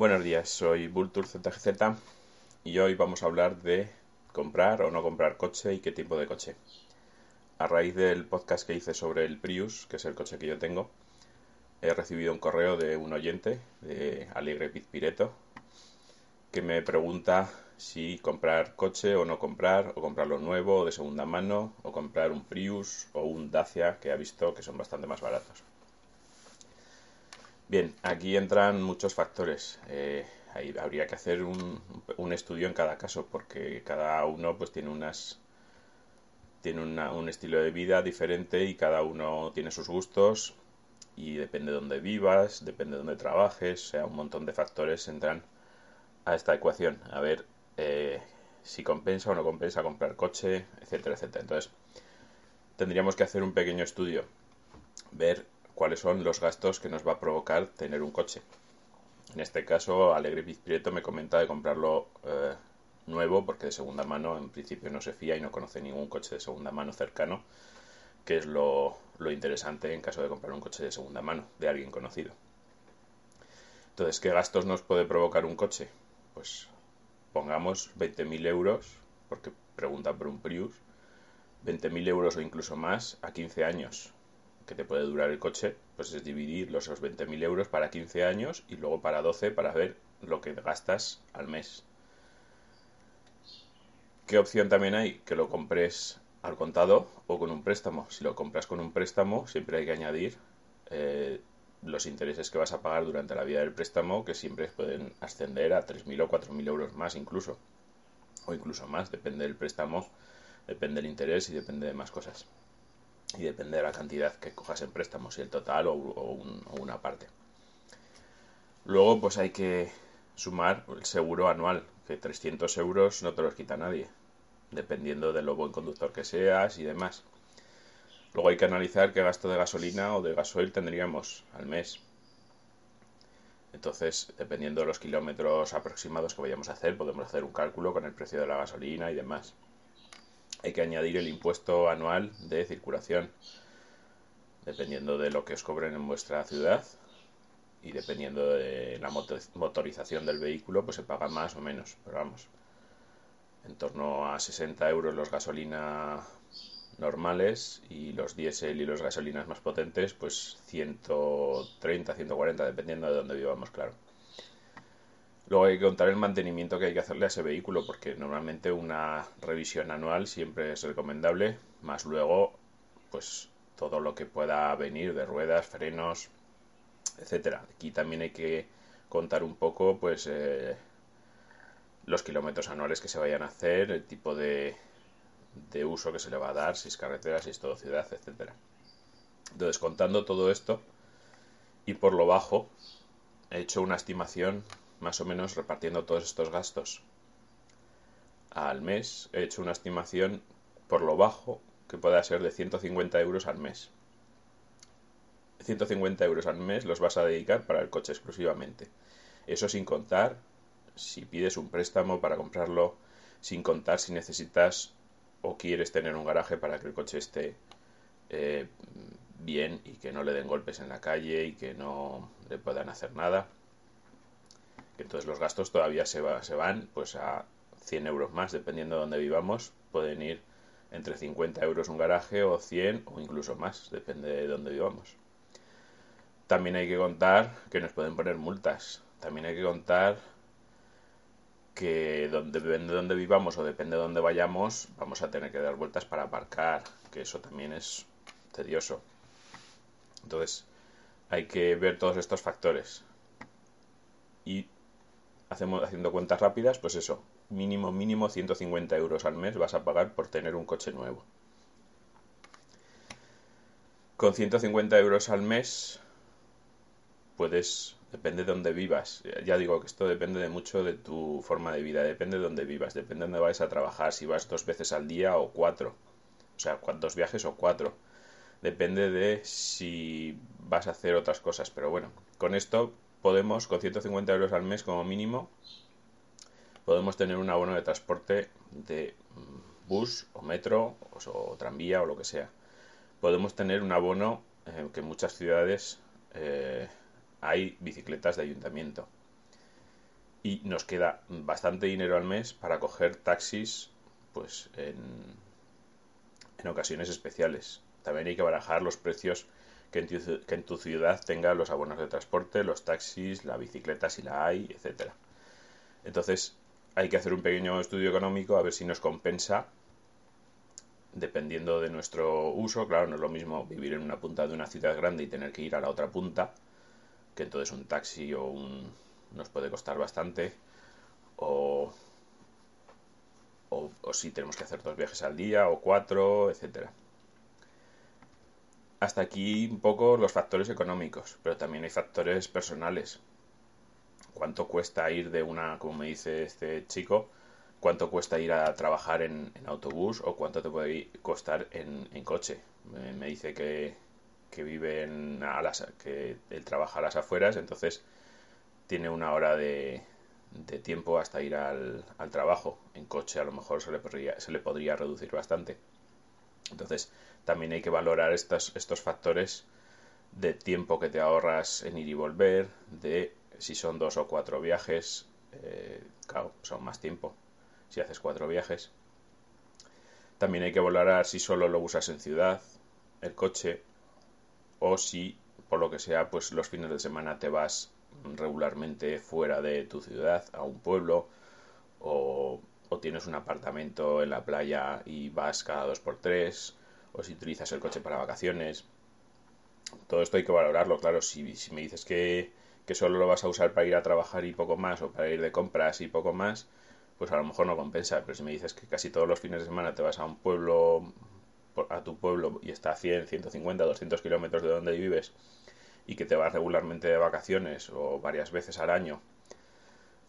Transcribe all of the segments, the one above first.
Buenos días, soy Vultur ZGZ y hoy vamos a hablar de comprar o no comprar coche y qué tipo de coche. A raíz del podcast que hice sobre el Prius, que es el coche que yo tengo, he recibido un correo de un oyente, de Alegre Pizpireto, que me pregunta si comprar coche o no comprar, o comprarlo nuevo o de segunda mano, o comprar un Prius o un Dacia, que ha visto que son bastante más baratos. Bien, aquí entran muchos factores. Eh, habría que hacer un, un, estudio en cada caso, porque cada uno pues tiene unas tiene un estilo de vida diferente y cada uno tiene sus gustos y depende de dónde vivas, depende de dónde trabajes, o sea, un montón de factores entran a esta ecuación. A ver eh, si compensa o no compensa comprar coche, etcétera, etcétera. Entonces, tendríamos que hacer un pequeño estudio, ver cuáles son los gastos que nos va a provocar tener un coche. En este caso, Alegre Prieto me comenta de comprarlo eh, nuevo porque de segunda mano en principio no se fía y no conoce ningún coche de segunda mano cercano, que es lo, lo interesante en caso de comprar un coche de segunda mano de alguien conocido. Entonces, ¿qué gastos nos puede provocar un coche? Pues pongamos 20.000 euros, porque pregunta por un Prius, 20.000 euros o incluso más a 15 años que te puede durar el coche, pues es dividir los 20.000 euros para 15 años y luego para 12 para ver lo que gastas al mes. ¿Qué opción también hay? Que lo compres al contado o con un préstamo. Si lo compras con un préstamo, siempre hay que añadir eh, los intereses que vas a pagar durante la vida del préstamo, que siempre pueden ascender a 3.000 o 4.000 euros más incluso. O incluso más, depende del préstamo, depende del interés y depende de más cosas y depende de la cantidad que cojas en préstamo, si el total o, una parte. Luego, pues hay que sumar el seguro anual, que 300 euros no te los quita nadie, dependiendo de lo buen conductor que seas y demás. Luego hay que analizar qué gasto de gasolina o de gasoil tendríamos al mes. Entonces, dependiendo de los kilómetros aproximados que vayamos a hacer, podemos hacer un cálculo con el precio de la gasolina y demás hay que añadir el impuesto anual de circulación, dependiendo de lo que os cobren en vuestra ciudad y dependiendo de la motorización del vehículo, pues se paga más o menos, pero vamos, en torno a 60 euros los gasolina normales y los diésel y los gasolinas más potentes, pues 130, 140, dependiendo de dónde vivamos, claro. Luego hay que contar el mantenimiento que hay que hacerle a ese vehículo, porque normalmente una revisión anual siempre es recomendable, más luego, pues todo lo que pueda venir de ruedas, frenos, etcétera. Aquí también hay que contar un poco, pues, eh, los kilómetros anuales que se vayan a hacer, el tipo de, de uso que se le va a dar, si es carretera, si es todo ciudad, etcétera. Entonces, contando todo esto, y por lo bajo, he hecho una estimación más o menos repartiendo todos estos gastos al mes, he hecho una estimación por lo bajo que pueda ser de 150 euros al mes. 150 euros al mes los vas a dedicar para el coche exclusivamente. Eso sin contar si pides un préstamo para comprarlo, sin contar si necesitas o quieres tener un garaje para que el coche esté eh, bien y que no le den golpes en la calle y que no le puedan hacer nada. Entonces los gastos todavía se, van pues a 100 euros más, dependiendo de dónde vivamos. Pueden ir entre 50 euros un garaje o 100 o incluso más, depende de dónde vivamos. También hay que contar que nos pueden poner multas. También hay que contar que donde, depende de dónde vivamos o depende de dónde vayamos, vamos a tener que dar vueltas para aparcar, que eso también es tedioso. Entonces, hay que ver todos estos factores. Y hacemos haciendo cuentas rápidas, pues eso, mínimo, mínimo 150 euros al mes vas a pagar por tener un coche nuevo. Con 150 euros al mes puedes, depende de dónde vivas, ya digo que esto depende de mucho de tu forma de vida, depende de dónde vivas, depende de dónde vayas a trabajar, si vas dos veces al día o cuatro, o sea, dos viajes o cuatro, depende de si vas a hacer otras cosas, pero bueno, con esto podemos, con 150 euros al mes como mínimo, podemos tener un abono de transporte de mm, bus o metro o, tranvía o lo que sea. Podemos tener un abono eh, que en muchas ciudades eh, hay bicicletas de ayuntamiento. y nos queda bastante dinero al mes para coger taxis pues en, en ocasiones especiales. También hay que barajar los precios que en, tu, ciudad tenga los abonos de transporte, los taxis, la bicicleta si la hay, etcétera. Entonces hay que hacer un pequeño estudio económico a ver si nos compensa dependiendo de nuestro uso. Claro, no es lo mismo vivir en una punta de una ciudad grande y tener que ir a la otra punta, que entonces un taxi o un nos puede costar bastante o o, si tenemos que hacer dos viajes al día o cuatro, etcétera. Hasta aquí un poco los factores económicos, pero también hay factores personales. ¿Cuánto cuesta ir de una, como me dice este chico, cuánto cuesta ir a trabajar en, autobús o cuánto te puede costar en, coche? Me, dice que, que vive en a que él trabaja a las afueras, entonces tiene una hora de, de tiempo hasta ir al, trabajo. En coche a lo mejor se le, podría, se le podría reducir bastante. Entonces también hay que valorar estos, factores de tiempo que te ahorras en ir y volver, de si son dos o cuatro viajes, eh, claro, son más tiempo si haces cuatro viajes. También hay que valorar si solo lo usas en ciudad, el coche, o si por lo que sea, pues los fines de semana te vas regularmente fuera de tu ciudad, a un pueblo, o, tienes un apartamento en la playa y vas cada dos por tres, o si utilizas el coche para vacaciones. Todo esto hay que valorarlo, claro. Si, si me dices que, que solo lo vas a usar para ir a trabajar y poco más, o para ir de compras y poco más, pues a lo mejor no compensa. Pero si me dices que casi todos los fines de semana te vas a un pueblo, a tu pueblo y está a 100, 150, 200 kilómetros de donde vives, y que te vas regularmente de vacaciones o varias veces al año,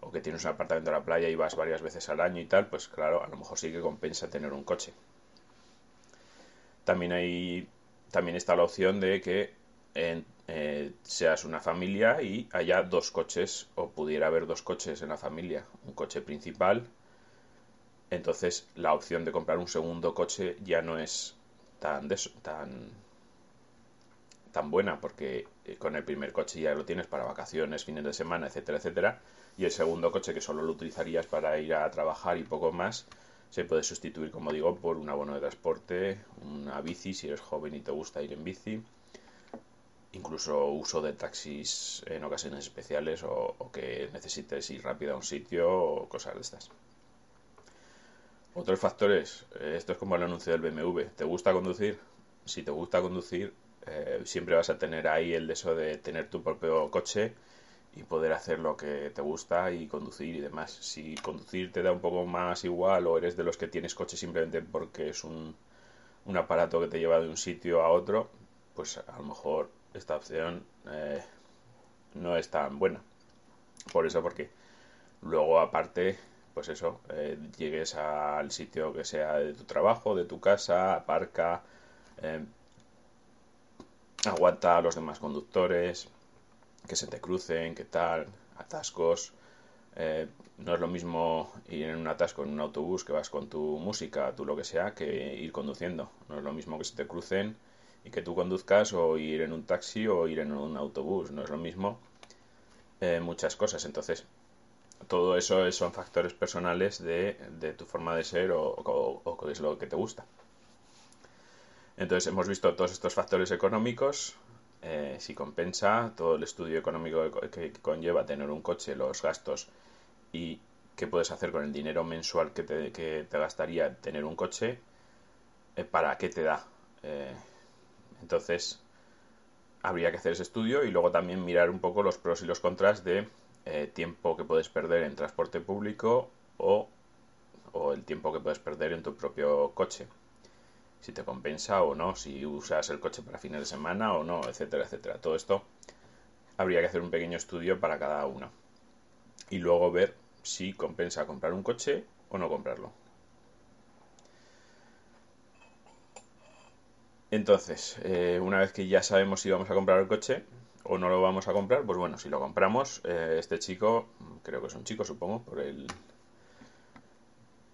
o que tienes un apartamento en la playa y vas varias veces al año y tal, pues claro, a lo mejor sí que compensa tener un coche. También hay también está la opción de que eh, seas una familia y haya dos coches o pudiera haber dos coches en la familia, un coche principal. Entonces la opción de comprar un segundo coche ya no es tan, tan tan buena porque eh, con el primer coche ya lo tienes para vacaciones, fines de semana, etcétera, etcétera, y el segundo coche que solo lo utilizarías para ir a trabajar y poco más, se puede sustituir, como digo, por un abono de transporte, una bici si eres joven y te gusta ir en bici, incluso uso de taxis en ocasiones especiales o, que necesites ir rápido a un sitio o cosas de estas. Otros factores, eh, esto es como el anuncio del BMW, ¿te gusta conducir? Si te gusta conducir, eh, siempre vas a tener ahí el deseo de tener tu propio coche y poder hacer lo que te gusta y conducir y demás. Si conducir te da un poco más igual o eres de los que tienes coche simplemente porque es un, un aparato que te lleva de un sitio a otro, pues a lo mejor esta opción eh, no es tan buena. Por eso, porque luego aparte, pues eso, eh, llegues al sitio que sea de tu trabajo, de tu casa, aparca, aguanta a los demás conductores, que se te crucen, qué tal, atascos. Eh, no es lo mismo ir en un atasco en un autobús que vas con tu música, tú lo que sea, que ir conduciendo. No es lo mismo que se te crucen y que tú conduzcas o ir en un taxi o ir en un autobús. No es lo mismo eh, muchas cosas. Entonces, todo eso son factores personales de, tu forma de ser o, o, o, es lo que te gusta. Entonces hemos visto todos estos factores económicos, eh, si compensa todo el estudio económico que, conlleva tener un coche, los gastos y qué puedes hacer con el dinero mensual que te, gastaría tener un coche, eh, para qué te da. Eh, entonces habría que hacer ese estudio y luego también mirar un poco los pros y los contras de tiempo que puedes perder en transporte público o el tiempo que puedes perder en tu propio coche si te compensa o no, si usas el coche para fines de semana o no, etcétera, etcétera. Todo esto habría que hacer un pequeño estudio para cada uno. Y luego ver si compensa comprar un coche o no comprarlo. Entonces, eh, una vez que ya sabemos si vamos a comprar el coche o no lo vamos a comprar, pues bueno, si lo compramos, eh, este chico, creo que es un chico, supongo, por el,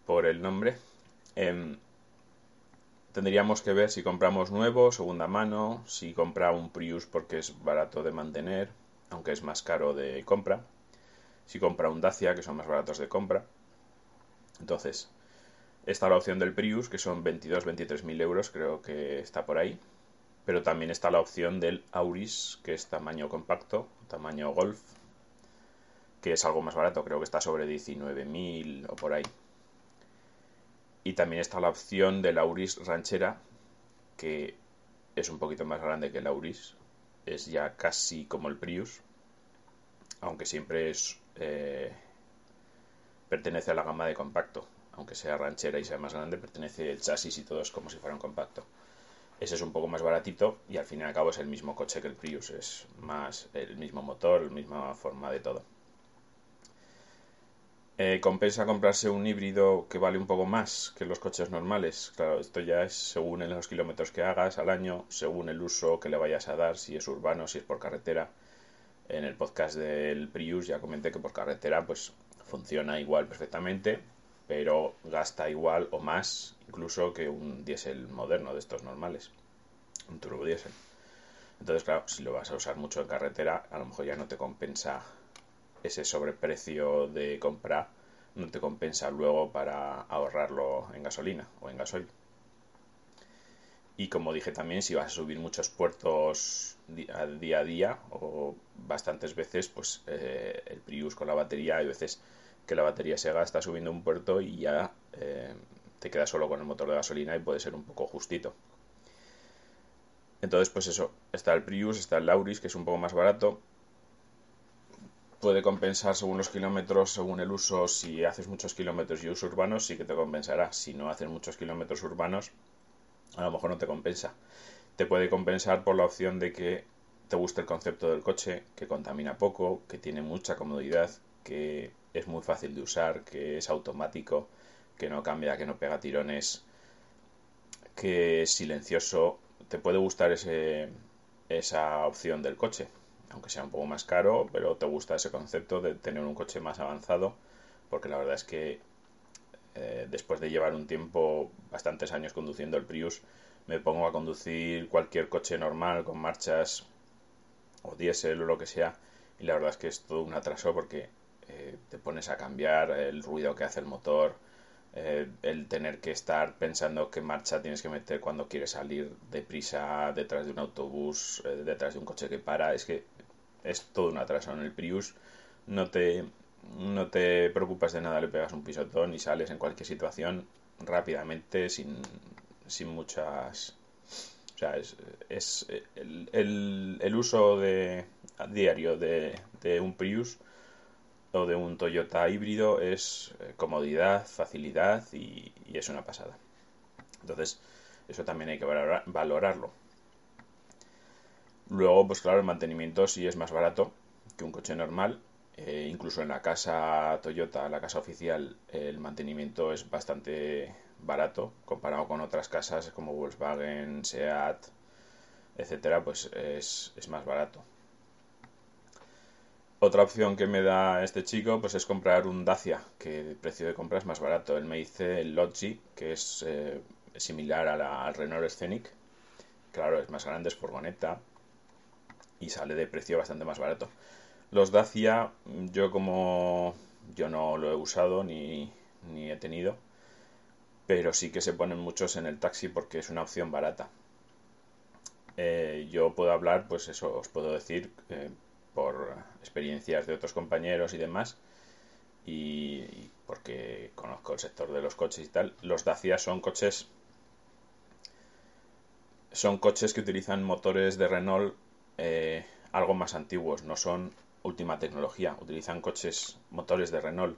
por el nombre, em, Tendríamos que ver si compramos nuevo, segunda mano, si compra un Prius porque es barato de mantener, aunque es más caro de compra. si compra un Dacia, que son más baratos de compra. Entonces, está la opción del Prius, que son 22-23 mil euros, creo que está por ahí. Pero también está la opción del Auris, que es tamaño compacto, tamaño Golf, que es algo más barato, creo que está sobre 19.000 o por ahí. Y también está la opción del Auris Ranchera, que es un poquito más grande que el Auris, es ya casi como el Prius, aunque siempre es eh, pertenece a la gama de compacto, aunque sea ranchera y sea más grande, pertenece el chasis y todo es como si fuera un compacto. Ese es un poco más baratito y al fin y al cabo es el mismo coche que el Prius, es más el mismo motor, la misma forma de todo. Eh, compensa comprarse un híbrido que vale un poco más que los coches normales. Claro, esto ya es según los kilómetros que hagas al año, según el uso que le vayas a dar, si es urbano, si es por carretera. En el podcast del Prius ya comenté que por carretera pues funciona igual perfectamente, pero gasta igual o más incluso que un diésel moderno de estos normales, un turbo diésel. Entonces, claro, si lo vas a usar mucho en carretera, a lo mejor ya no te compensa ese sobreprecio de compra, no te compensa luego para ahorrarlo en gasolina o en gasoil. Y como dije también, si vas a subir muchos puertos día a día o bastantes veces, pues eh, el Prius con la batería, hay veces que la batería se gasta subiendo un puerto y ya eh, te quedas solo con el motor de gasolina y puede ser un poco justito. Entonces, pues eso, está el Prius, está el Lauris, que es un poco más barato. Puede compensar según los kilómetros, según el uso. Si haces muchos kilómetros y uso urbanos, sí que te compensará. Si no haces muchos kilómetros urbanos, a lo mejor no te compensa. Te puede compensar por la opción de que te guste el concepto del coche, que contamina poco, que tiene mucha comodidad, que es muy fácil de usar, que es automático, que no cambia, que no pega tirones, que es silencioso. Te puede gustar ese, esa opción del coche, aunque sea un poco más caro, pero te gusta ese concepto de tener un coche más avanzado, porque la verdad es que eh, después de llevar un tiempo, bastantes años conduciendo el Prius, me pongo a conducir cualquier coche normal con marchas o diésel o lo que sea, y la verdad es que es todo un atraso porque eh, te pones a cambiar el ruido que hace el motor, eh, el tener que estar pensando qué marcha tienes que meter cuando quieres salir deprisa detrás de un autobús, eh, detrás de un coche que para, es que es todo un atraso. En el Prius no te, no te preocupas de nada, le pegas un pisotón y sales en cualquier situación rápidamente sin, sin muchas... O sea, es, es el, el, el, uso de, diario de, de un Prius de un Toyota híbrido es eh, comodidad, facilidad y, es una pasada. Entonces, eso también hay que valorarlo. Luego, pues claro, el mantenimiento sí es más barato que un coche normal. Eh, incluso en la casa Toyota, la casa oficial, el mantenimiento es bastante barato comparado con otras casas como Volkswagen, Seat, etcétera, pues es, es más barato. Otra opción que me da este chico pues es comprar un Dacia, que el precio de compra es más barato. Él me dice el Logi, que es eh, similar al Renault Scenic. Claro, es más grande, es furgoneta y sale de precio bastante más barato. Los Dacia, yo como yo no lo he usado ni, ni he tenido, pero sí que se ponen muchos en el taxi porque es una opción barata. Eh, yo puedo hablar, pues eso, os puedo decir, eh, por experiencias de otros compañeros y demás, y, porque conozco el sector de los coches y tal, los Dacia son coches son coches que utilizan motores de Renault eh, algo más antiguos, no son última tecnología, utilizan coches, motores de Renault,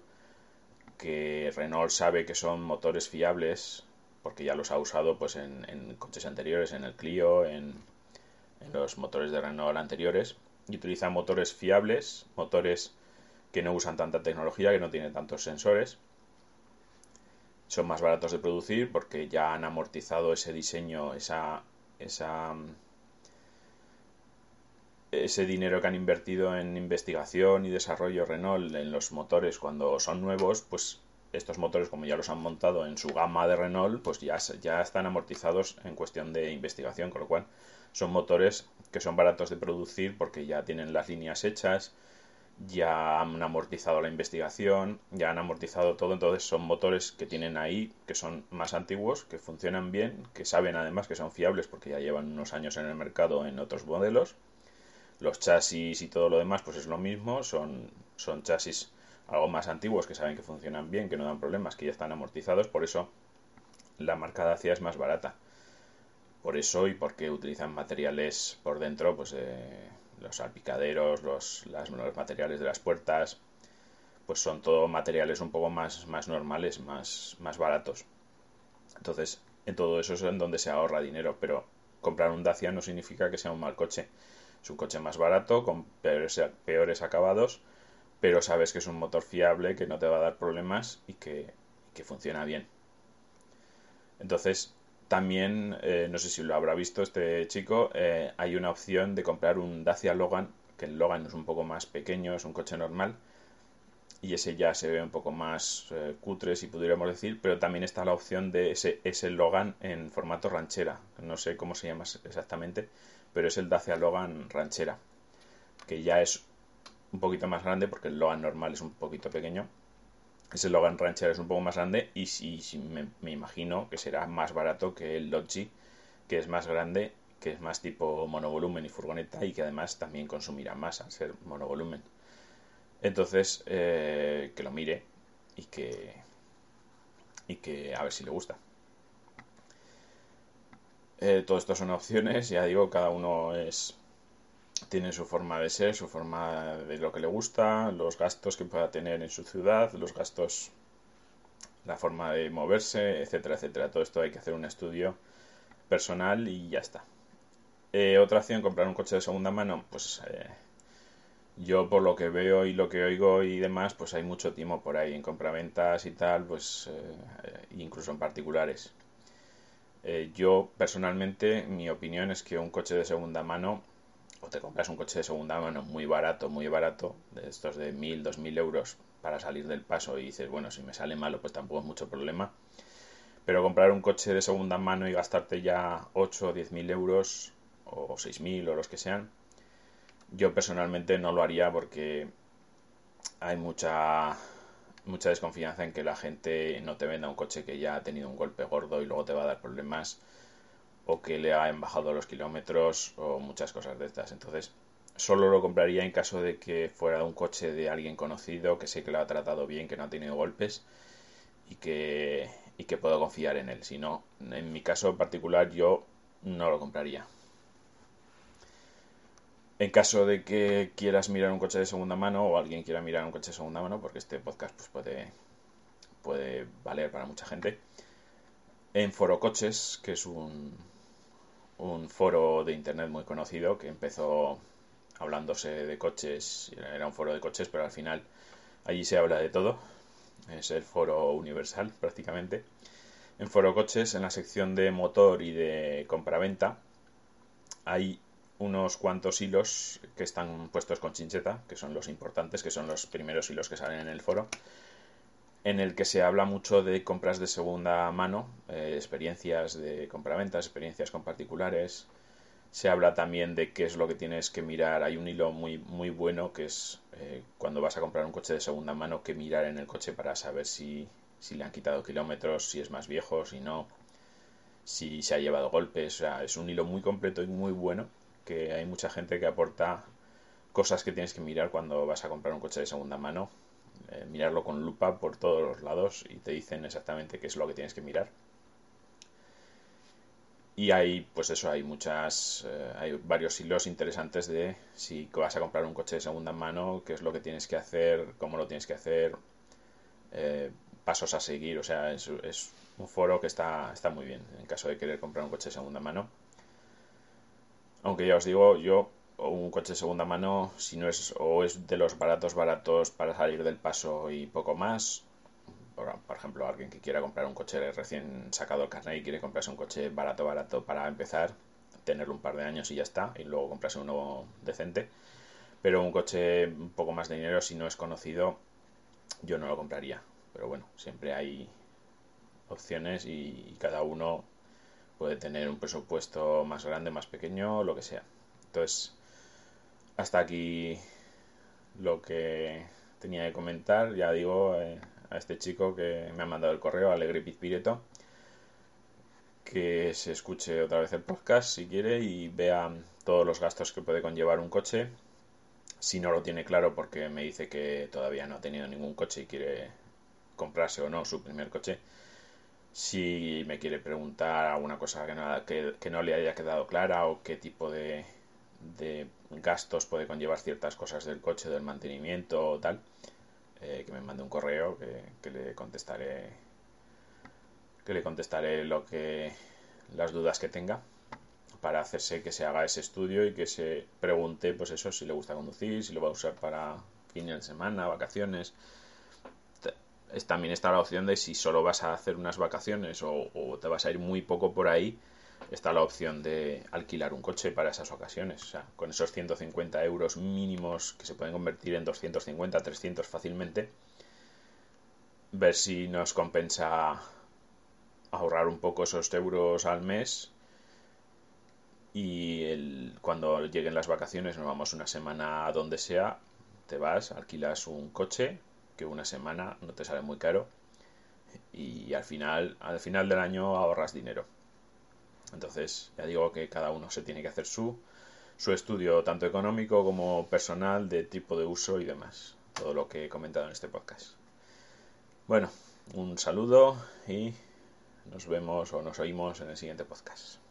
que Renault sabe que son motores fiables, porque ya los ha usado pues en, coches anteriores, en el Clio, en, en los motores de Renault anteriores, y utilizan motores fiables, motores que no usan tanta tecnología, que no tienen tantos sensores. Son más baratos de producir porque ya han amortizado ese diseño, esa, esa, ese dinero que han invertido en investigación y desarrollo Renault en los motores cuando son nuevos, pues estos motores como ya los han montado en su gama de Renault, pues ya, ya están amortizados en cuestión de investigación, con lo cual son motores que son baratos de producir porque ya tienen las líneas hechas, ya han amortizado la investigación, ya han amortizado todo, entonces son motores que tienen ahí, que son más antiguos, que funcionan bien, que saben además que son fiables porque ya llevan unos años en el mercado en otros modelos. Los chasis y todo lo demás pues es lo mismo, son, son chasis algo más antiguos que saben que funcionan bien, que no dan problemas, que ya están amortizados, por eso la marca Dacia es más barata. Por eso y porque utilizan materiales por dentro, pues eh, los salpicaderos, los, materiales de las puertas, pues son todo materiales un poco más, más normales, más, más baratos. Entonces, en todo eso es en donde se ahorra dinero, pero comprar un Dacia no significa que sea un mal coche. Es un coche más barato, con peores acabados, pero sabes que es un motor fiable, que no te va a dar problemas y que, que funciona bien. Entonces, también, eh, no sé si lo habrá visto este chico, eh, hay una opción de comprar un Dacia Logan, que el Logan es un poco más pequeño, es un coche normal, y ese ya se ve un poco más eh, cutre, si pudiéramos decir, pero también está la opción de ese, ese Logan en formato ranchera, no sé cómo se llama exactamente, pero es el Dacia Logan ranchera, que ya es un poquito más grande porque el Logan normal es un poquito pequeño ese Logan Rancher es un poco más grande y si, me, imagino que será más barato que el Logi, que es más grande, que es más tipo monovolumen y furgoneta y que además también consumirá más al ser monovolumen. Entonces, eh, que lo mire y que, y que a ver si le gusta. Eh, todo esto son opciones, ya digo, cada uno es tiene su forma de ser, su forma de lo que le gusta, los gastos que pueda tener en su ciudad, los gastos, la forma de moverse, etcétera, etcétera. Todo esto hay que hacer un estudio personal y ya está. Eh, otra opción, comprar un coche de segunda mano, pues eh, yo por lo que veo y lo que oigo y demás, pues hay mucho timo por ahí en compraventas y tal, pues eh, incluso en particulares. yo personalmente, mi opinión es que un coche de segunda mano o te compras un coche de segunda mano muy barato, muy barato, de estos de mil, dos mil euros para salir del paso y dices, bueno, si me sale malo, pues tampoco es mucho problema. Pero comprar un coche de segunda mano y gastarte ya 8 o 10 mil euros o 6 mil o los que sean, yo personalmente no lo haría porque hay mucha mucha desconfianza en que la gente no te venda un coche que ya ha tenido un golpe gordo y luego te va a dar problemas o que le ha bajado los kilómetros o muchas cosas de estas. Entonces, solo lo compraría en caso de que fuera un coche de alguien conocido, que sé que lo ha tratado bien, que no ha tenido golpes y que, y que puedo confiar en él. Si no, en mi caso particular yo no lo compraría. En caso de que quieras mirar un coche de segunda mano o alguien quiera mirar un coche de segunda mano, porque este podcast pues, puede, puede valer para mucha gente, en Foro Coches, que es un, un foro de internet muy conocido que empezó hablándose de coches, era un foro de coches, pero al final allí se habla de todo, es el foro universal prácticamente. En Foro Coches, en la sección de motor y de compraventa, hay unos cuantos hilos que están puestos con chincheta, que son los importantes, que son los primeros hilos que salen en el foro en el que se habla mucho de compras de segunda mano, eh, experiencias de compraventas, experiencias con particulares. Se habla también de qué es lo que tienes que mirar. Hay un hilo muy, muy bueno que es eh, cuando vas a comprar un coche de segunda mano, que mirar en el coche para saber si, si le han quitado kilómetros, si es más viejo, si no, si se ha llevado golpes. O sea, es un hilo muy completo y muy bueno que hay mucha gente que aporta cosas que tienes que mirar cuando vas a comprar un coche de segunda mano eh, mirarlo con lupa por todos los lados y te dicen exactamente qué es lo que tienes que mirar. Y hay, pues eso, hay muchas, eh, hay varios hilos interesantes de si vas a comprar un coche de segunda mano, qué es lo que tienes que hacer, cómo lo tienes que hacer, eh, pasos a seguir. O sea, es, es, un foro que está, está muy bien en caso de querer comprar un coche de segunda mano. Aunque ya os digo, yo un coche de segunda mano, si no es o es de los baratos baratos para salir del paso y poco más, por, ejemplo, alguien que quiera comprar un coche recién sacado el carnet y quiere comprarse un coche barato barato para empezar, tenerlo un par de años y ya está, y luego comprarse uno decente. Pero un coche un poco más de dinero, si no es conocido, yo no lo compraría. Pero bueno, siempre hay opciones y cada uno puede tener un presupuesto más grande, más pequeño, lo que sea. Entonces, hasta aquí lo que tenía que comentar. Ya digo eh, a este chico que me ha mandado el correo, Alegre Pizpireto, que se escuche otra vez el podcast si quiere y vea todos los gastos que puede conllevar un coche. Si no lo tiene claro porque me dice que todavía no ha tenido ningún coche y quiere comprarse o no su primer coche. Si me quiere preguntar alguna cosa que no, que, no le haya quedado clara o qué tipo de, de, gastos puede conllevar ciertas cosas del coche, del mantenimiento o tal, eh, que me mande un correo que, que le contestaré que le contestaré lo que las dudas que tenga para hacerse que se haga ese estudio y que se pregunte pues eso si le gusta conducir si lo va a usar para fines de semana vacaciones. También está la opción de si solo vas a hacer unas vacaciones o, te vas a ir muy poco por ahí está la opción de alquilar un coche para esas ocasiones o sea con esos 150 euros mínimos que se pueden convertir en 250 300 fácilmente ver si nos compensa ahorrar un poco esos euros al mes y el, cuando lleguen las vacaciones nos vamos una semana a donde sea, te vas, alquilas un coche que una semana no te sale muy caro y al final, al final del año ahorras dinero. Entonces, ya digo que cada uno se tiene que hacer su, su estudio tanto económico como personal de tipo de uso y demás. Todo lo que he comentado en este podcast. Bueno, un saludo y nos vemos o nos oímos en el siguiente podcast.